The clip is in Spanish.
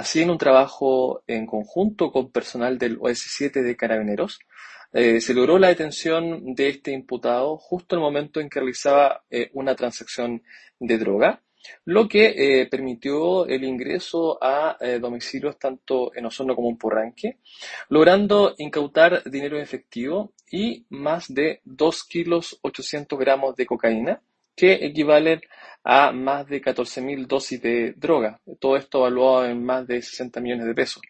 Así, en un trabajo en conjunto con personal del OS7 de Carabineros, eh, se logró la detención de este imputado justo en el momento en que realizaba eh, una transacción de droga, lo que eh, permitió el ingreso a domicilios tanto en Osorno como en Porranque, logrando incautar dinero en efectivo y más de 2 kilos 800 gramos de cocaína, que equivalen a más de 14.000 dosis de droga. Todo esto evaluado en más de 60 millones de pesos.